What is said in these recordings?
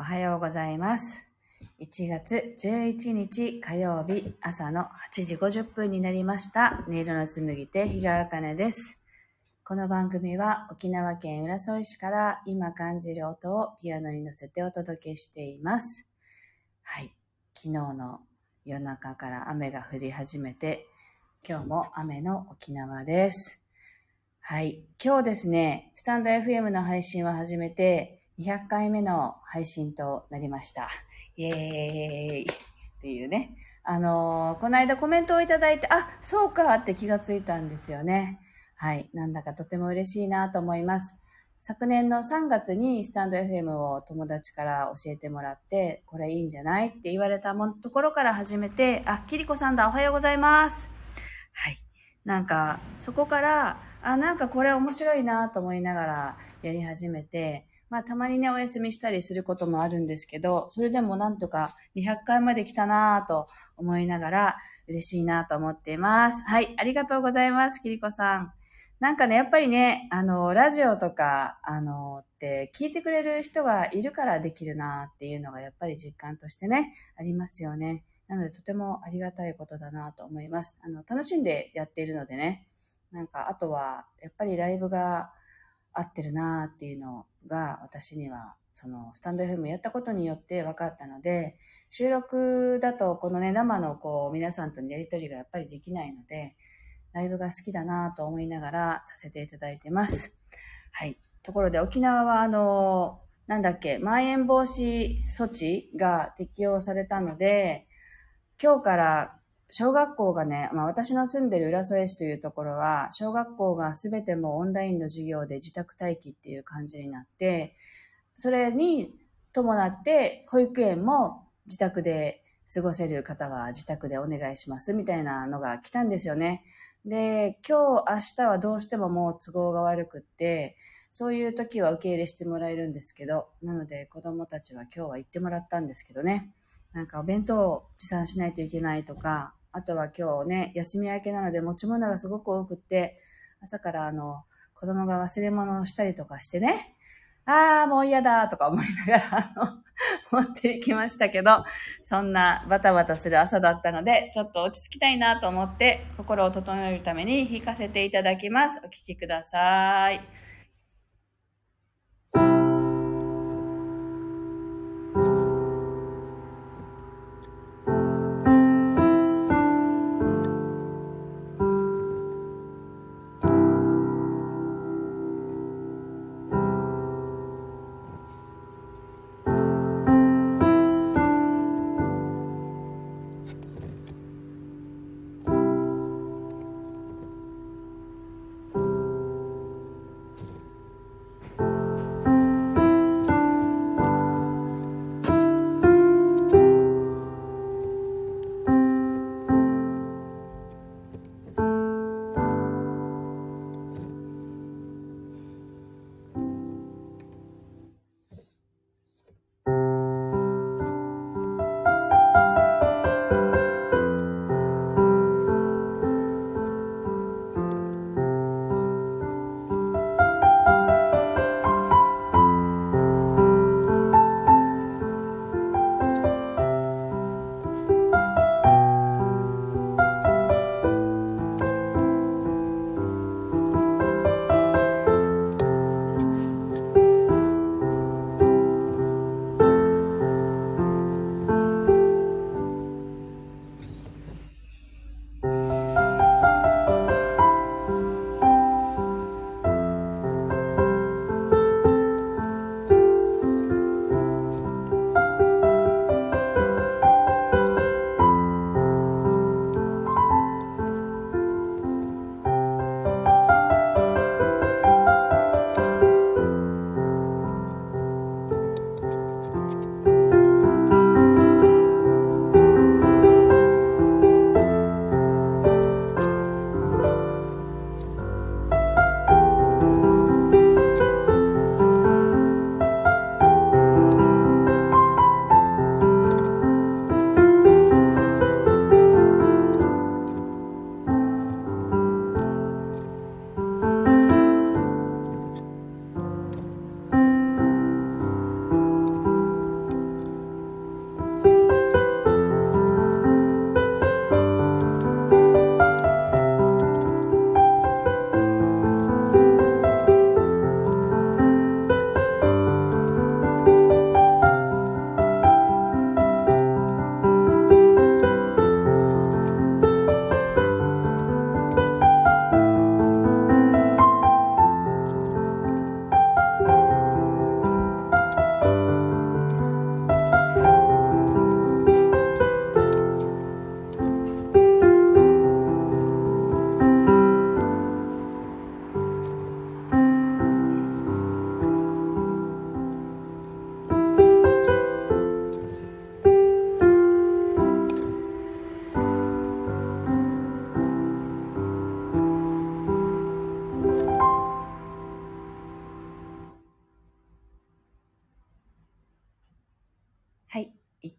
おはようございます。1月11日火曜日朝の8時50分になりました。音色の紡ぎ手、日川茜です。この番組は沖縄県浦添市から今感じる音をピアノに乗せてお届けしています。はい。昨日の夜中から雨が降り始めて、今日も雨の沖縄です。はい。今日ですね、スタンド FM の配信を始めて200回目の配信となりました。イエーイっていうね。あのーこの間コメントをいただいて、あ、そうかって気がついたんですよね。はい。なんだかとても嬉しいなと思います。昨年の3月にスタンド FM を友達から教えてもらって、これいいんじゃないって言われたもところから始めて、あ、キリコさんだ、おはようございます。はい。なんか、そこから、あ、なんかこれ面白いなと思いながらやり始めて、まあたまにね、お休みしたりすることもあるんですけど、それでもなんとか200回まで来たなぁと思いながら嬉しいなと思っています。はい、ありがとうございます、キリコさん。なんかね、やっぱりね、あの、ラジオとか、あの、って聞いてくれる人がいるからできるなっていうのがやっぱり実感としてね、ありますよね。なのでとてもありがたいことだなと思います。あの、楽しんでやっているのでね、なんかあとはやっぱりライブが合ってるなっていうのが私にはそのスタンド FM やったことによって分かったので収録だとこのね生のこう皆さんとのやり取りがやっぱりできないのでライブが好きだなと思いながらさせていただいてます。はい。ところで沖縄はあのなんだっけ、まん延防止措置が適用されたので、今日から小学校がね、まあ私の住んでる浦添市というところは、小学校がすべてもオンラインの授業で自宅待機っていう感じになって、それに伴って保育園も自宅で過ごせる方は自宅でお願いしますみたいなのが来たんですよね。で、今日、明日はどうしてももう都合が悪くって、そういう時は受け入れしてもらえるんですけど、なので子供たちは今日は行ってもらったんですけどね。なんかお弁当を持参しないといけないとか、あとは今日ね、休み明けなので持ち物がすごく多くって、朝からあの、子供が忘れ物をしたりとかしてね、ああ、もう嫌だとか思いながら、あの、持っていきましたけど、そんなバタバタする朝だったので、ちょっと落ち着きたいなと思って、心を整えるために弾かせていただきます。お聴きください。はい。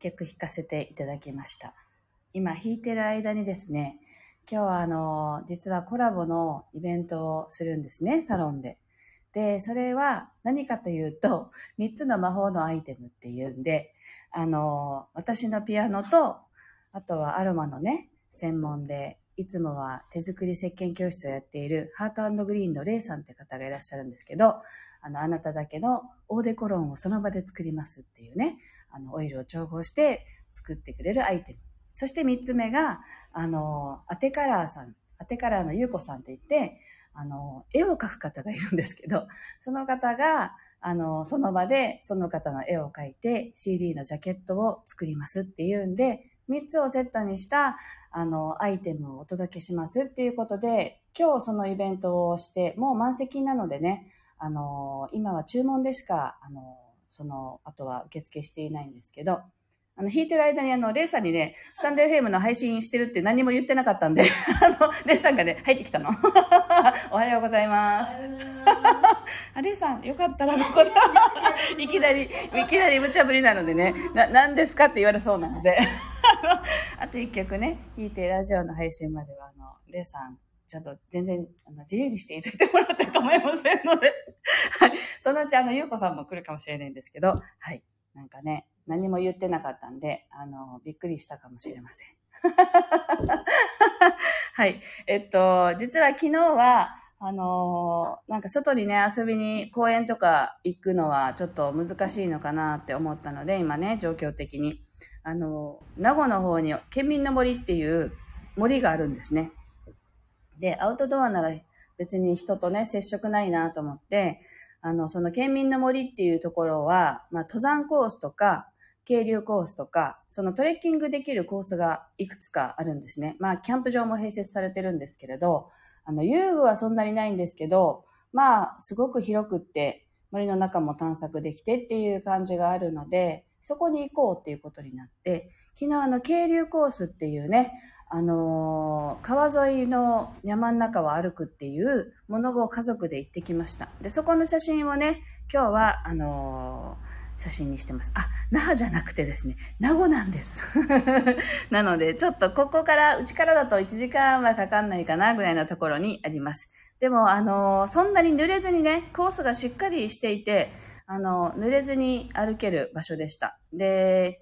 曲弾かせていただきました。今弾いてる間にですね、今日はあの、実はコラボのイベントをするんですね、サロンで。で、それは何かというと、3つの魔法のアイテムっていうんで、あの、私のピアノと、あとはアロマのね、専門で、いつもは手作り石鹸教室をやっているハートグリーンのレイさんって方がいらっしゃるんですけど、あの、あなただけのオーデコロンをその場で作りますっていうね、あの、オイルを調合して作ってくれるアイテム。そして三つ目が、あの、アテカラーさん、アテカラーのゆうこさんって言って、あの、絵を描く方がいるんですけど、その方が、あの、その場でその方の絵を描いて CD のジャケットを作りますっていうんで、3つをセットにしたあのアイテムをお届けしますっていうことで、今日そのイベントをして、もう満席なのでね、あの、今は注文でしか、あの、その、あとは受付していないんですけど、あの、弾いてる間にあの、レイさんにね、スタンド FM の配信してるって何も言ってなかったんで、あの、レイさんがね、入ってきたの。おはようございます。あ、レイさん、よかったら、ここで、いきなり、いきなり無茶ぶりなのでね、な、何ですかって言われそうなので、あと一曲ね、弾いてラジオの配信までは、あの、レイさん、ちょっと全然あの自由にしていただいてもらったか構いませんので、はい。そのうちあの、ゆうこさんも来るかもしれないんですけど、はい。なんかね、何も言ってなかったんで、あの、びっくりしたかもしれません。はい。えっと、実は昨日は、あのなんか外にね、遊びに公園とか行くのはちょっと難しいのかなって思ったので、今ね、状況的に。あの名護の方に県民の森っていう森があるんですね。で、アウトドアなら別に人とね、接触ないなと思って、あの、その県民の森っていうところは、まあ、登山コースとか、渓流コースとか、そのトレッキングできるコースがいくつかあるんですね。まあ、キャンプ場も併設されてるんですけれど、あの、遊具はそんなにないんですけど、まあ、すごく広くって、森の中も探索できてっていう感じがあるので、そこに行こうっていうことになって、昨日あの、渓流コースっていうね、あのー、川沿いの山の中を歩くっていうものを家族で行ってきました。で、そこの写真をね、今日は、あのー、写真にしてます。あ、那覇じゃなくてですね、名護なんです。なので、ちょっとここから、うちからだと1時間はかかんないかなぐらいのところにあります。でも、あのー、そんなに濡れずにね、コースがしっかりしていて、あの、濡れずに歩ける場所でした。で、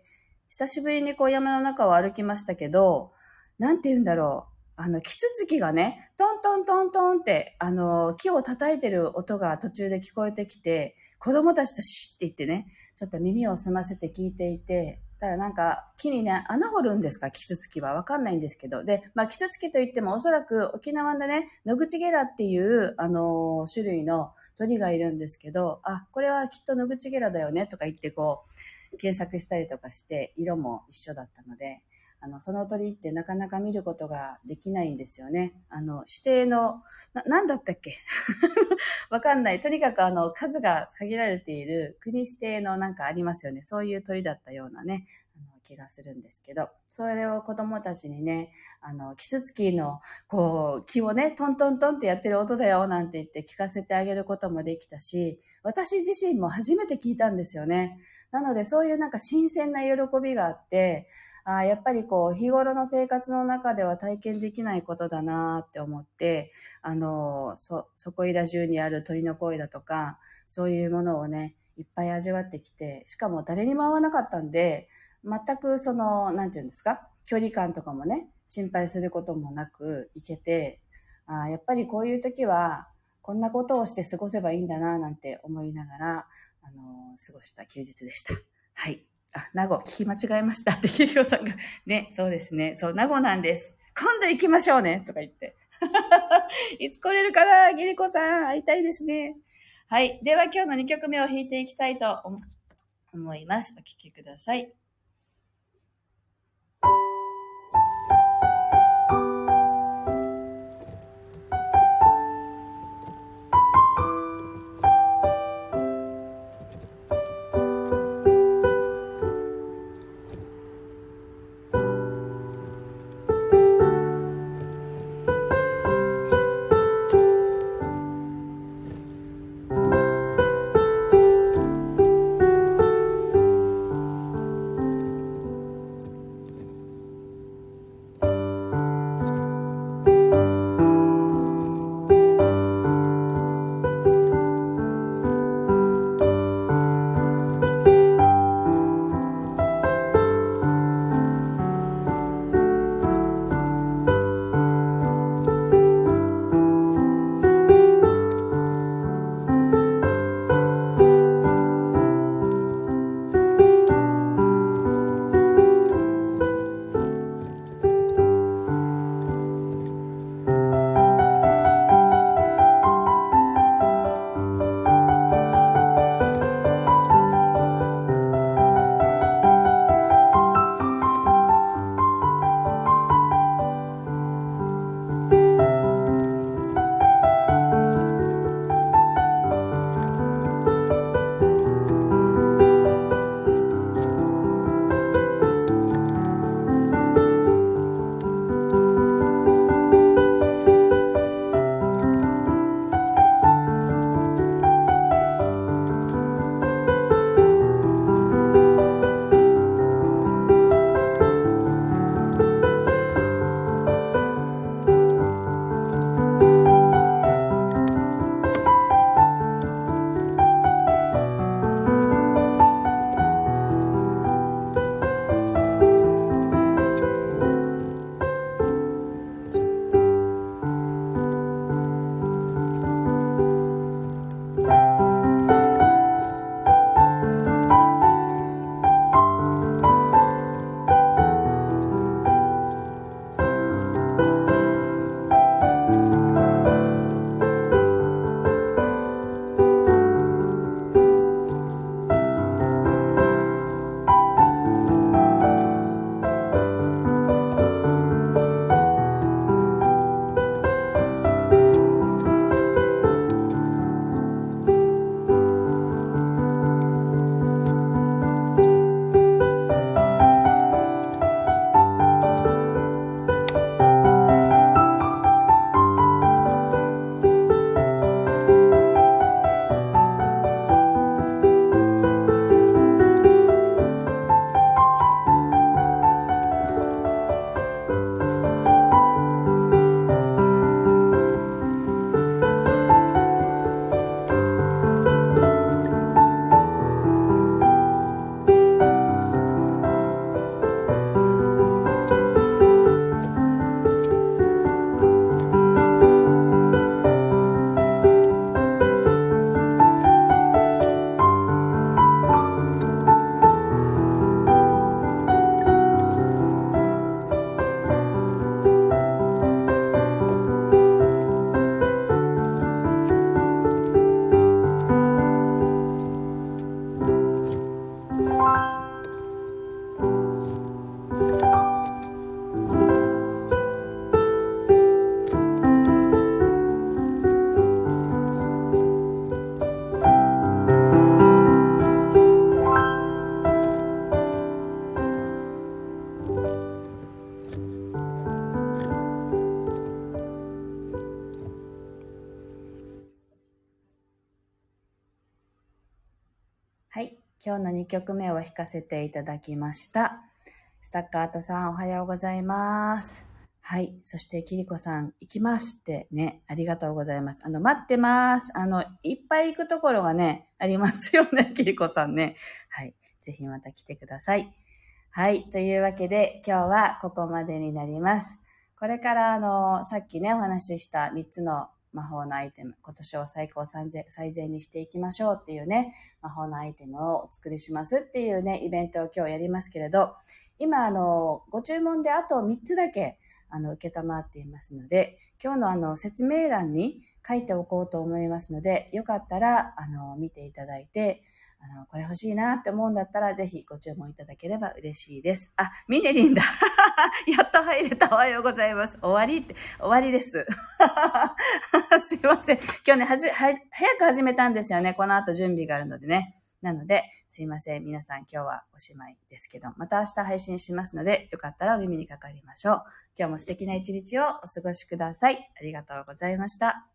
久しぶりにこう山の中を歩きましたけど、なんて言うんだろう。あの、キツツキがね、トントントントンって、あの、木を叩いてる音が途中で聞こえてきて、子供たちとシッって言ってね、ちょっと耳を澄ませて聞いていて、ただなんか木にね、穴掘るんですかキツツキは。わかんないんですけど。で、まあキツツキといってもおそらく沖縄でね、野口ゲラっていう、あのー、種類の鳥がいるんですけど、あ、これはきっと野口ゲラだよねとか言ってこう、検索したりとかして、色も一緒だったので、あの、その鳥ってなかなか見ることができないんですよね。あの、指定の、な、なんだったっけ？わかんない。とにかくあの、数が限られている国指定のなんかありますよね。そういう鳥だったようなね、あの気がするんですけど、それを子供たちにね、あの、キツツキの、こう、木をね、トントントンってやってる音だよ、なんて言って聞かせてあげることもできたし、私自身も初めて聞いたんですよね。なので、そういうなんか新鮮な喜びがあって、あやっぱりこう、日頃の生活の中では体験できないことだなって思って、あの、そ、そこいら中にある鳥の声だとか、そういうものをね、いっぱい味わってきて、しかも誰にも会わなかったんで、全くその、なんていうんですか、距離感とかもね、心配することもなく行けて、あやっぱりこういう時は、こんなことをして過ごせばいいんだな、なんて思いながら、あの、過ごした休日でした。はい。あ、名護、聞き間違えましたって、キリオさんが。ね、そうですね。そう、名護なんです。今度行きましょうねとか言って。いつ来れるかな？ギリコさん、会いたいですね。はい。では今日の2曲目を弾いていきたいと思います。お聴きください。はい。今日の2曲目を弾かせていただきました。スタッカートさん、おはようございます。はい。そして、キリコさん、行きますってね、ありがとうございます。あの、待ってます。あの、いっぱい行くところがね、ありますよね、キリコさんね。はい。ぜひまた来てください。はい。というわけで、今日はここまでになります。これから、あの、さっきね、お話しした3つの魔法のアイテム、今年を最高最善最善にしていきましょうっていうね、魔法のアイテムをお作りしますっていうね、イベントを今日やりますけれど、今、あの、ご注文であと3つだけ、あの、受けたまっていますので、今日のあの、説明欄に書いておこうと思いますので、よかったら、あの、見ていただいて、あの、これ欲しいなって思うんだったら、ぜひご注文いただければ嬉しいです。あ、ミネリンだ。やっと入れた。おはようございます。終わりって、終わりです。すいません。今日ね、はじ、は、早く始めたんですよね。この後準備があるのでね。なので、すいません。皆さん今日はおしまいですけど、また明日配信しますので、よかったらお耳にかかりましょう。今日も素敵な一日をお過ごしください。ありがとうございました。